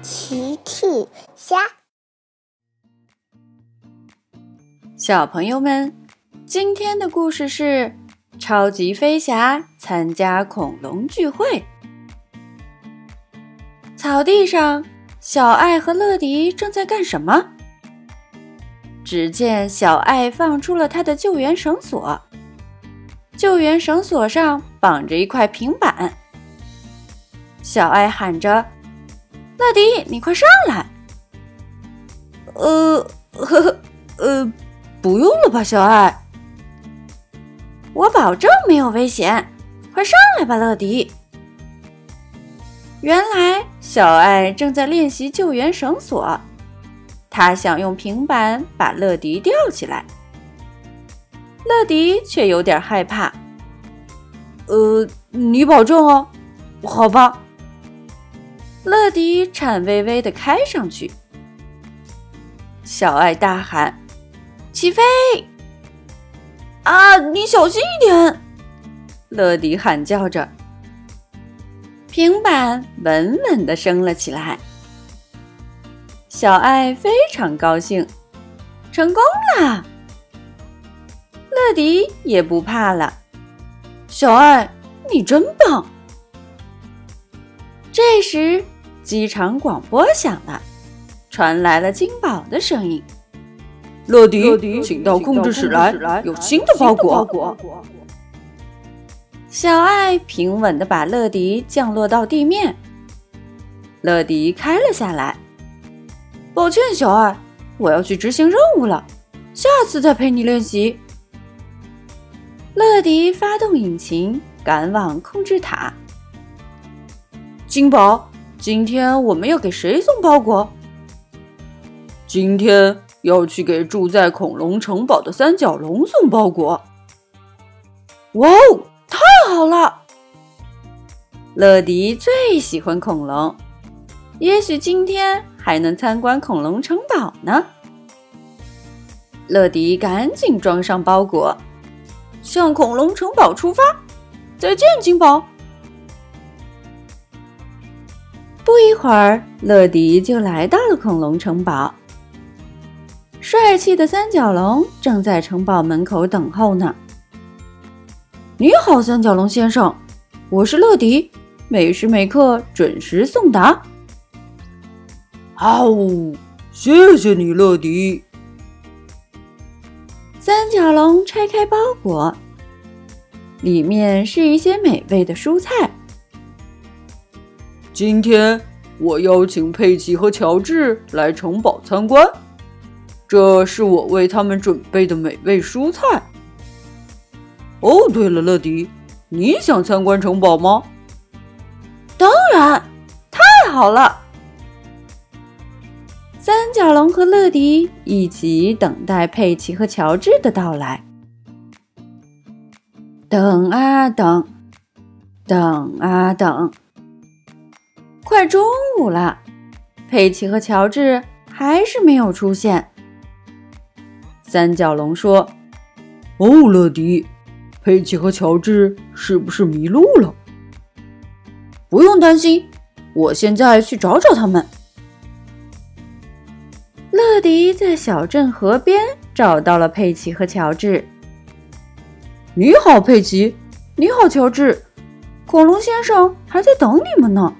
奇趣虾，小朋友们，今天的故事是超级飞侠参加恐龙聚会。草地上，小爱和乐迪正在干什么？只见小爱放出了他的救援绳索，救援绳索上绑着一块平板。小爱喊着。乐迪，你快上来！呃，呵呵，呃，不用了吧，小爱。我保证没有危险，快上来吧，乐迪。原来小爱正在练习救援绳索，他想用平板把乐迪吊起来。乐迪却有点害怕。呃，你保证哦？好吧。乐迪颤巍巍地开上去，小爱大喊：“起飞！”啊，你小心一点！乐迪喊叫着，平板稳稳地升了起来。小爱非常高兴，成功了。乐迪也不怕了，小爱，你真棒！这时。机场广播响了，传来了金宝的声音：“乐迪，请到控制室来，有新的包裹。”小爱平稳的把乐迪降落到地面。乐迪开了下来。抱歉，小爱，我要去执行任务了，下次再陪你练习。乐迪发动引擎，赶往控制塔。金宝。今天我们要给谁送包裹？今天要去给住在恐龙城堡的三角龙送包裹。哇哦，太好了！乐迪最喜欢恐龙，也许今天还能参观恐龙城堡呢。乐迪赶紧装上包裹，向恐龙城堡出发。再见，金宝。不一会儿，乐迪就来到了恐龙城堡。帅气的三角龙正在城堡门口等候呢。你好，三角龙先生，我是乐迪，每时每刻准时送达。哦，谢谢你，乐迪。三角龙拆开包裹，里面是一些美味的蔬菜。今天我邀请佩奇和乔治来城堡参观，这是我为他们准备的美味蔬菜。哦，对了，乐迪，你想参观城堡吗？当然，太好了！三角龙和乐迪一起等待佩奇和乔治的到来，等啊等，等啊等。快中午了，佩奇和乔治还是没有出现。三角龙说：“哦，乐迪，佩奇和乔治是不是迷路了？不用担心，我现在去找找他们。”乐迪在小镇河边找到了佩奇和乔治。“你好，佩奇！你好，乔治！恐龙先生还在等你们呢。”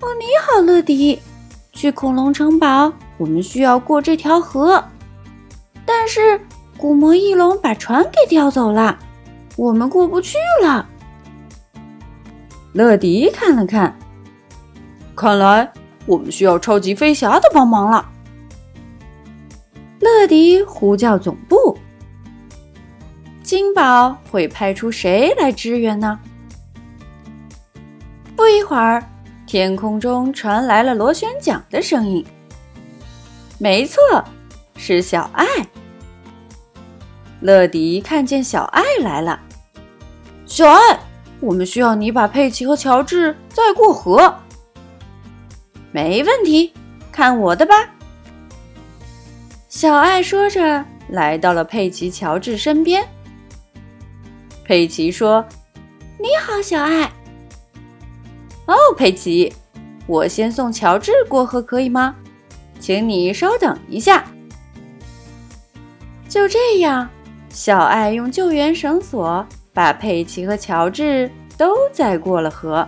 哦，你好，乐迪。去恐龙城堡，我们需要过这条河，但是古魔翼龙把船给叼走了，我们过不去了。乐迪看了看，看来我们需要超级飞侠的帮忙了。乐迪呼叫总部，金宝会派出谁来支援呢？不一会儿。天空中传来了螺旋桨的声音。没错，是小爱。乐迪看见小爱来了。小爱，我们需要你把佩奇和乔治载过河。没问题，看我的吧。小爱说着，来到了佩奇、乔治身边。佩奇说：“你好，小爱。”哦，佩奇，我先送乔治过河，可以吗？请你稍等一下。就这样，小爱用救援绳索把佩奇和乔治都载过了河。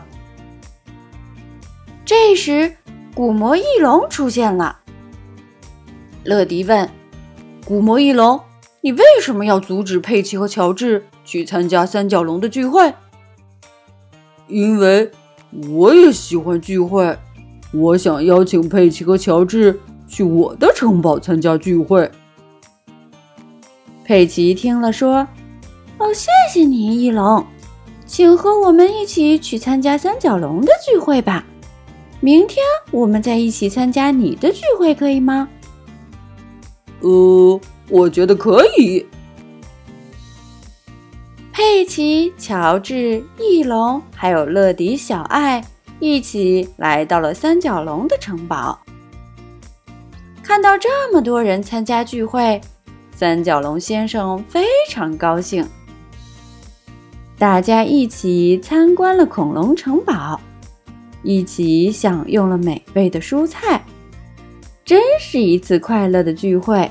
这时，古魔翼龙出现了。乐迪问：“古魔翼龙，你为什么要阻止佩奇和乔治去参加三角龙的聚会？”“因为我也喜欢聚会，我想邀请佩奇和乔治去我的城堡参加聚会。”佩奇听了说：“哦，谢谢你，翼龙，请和我们一起去参加三角龙的聚会吧。”明天我们再一起参加你的聚会，可以吗？呃，我觉得可以。佩奇、乔治、翼龙还有乐迪、小爱一起来到了三角龙的城堡。看到这么多人参加聚会，三角龙先生非常高兴。大家一起参观了恐龙城堡。一起享用了美味的蔬菜，真是一次快乐的聚会。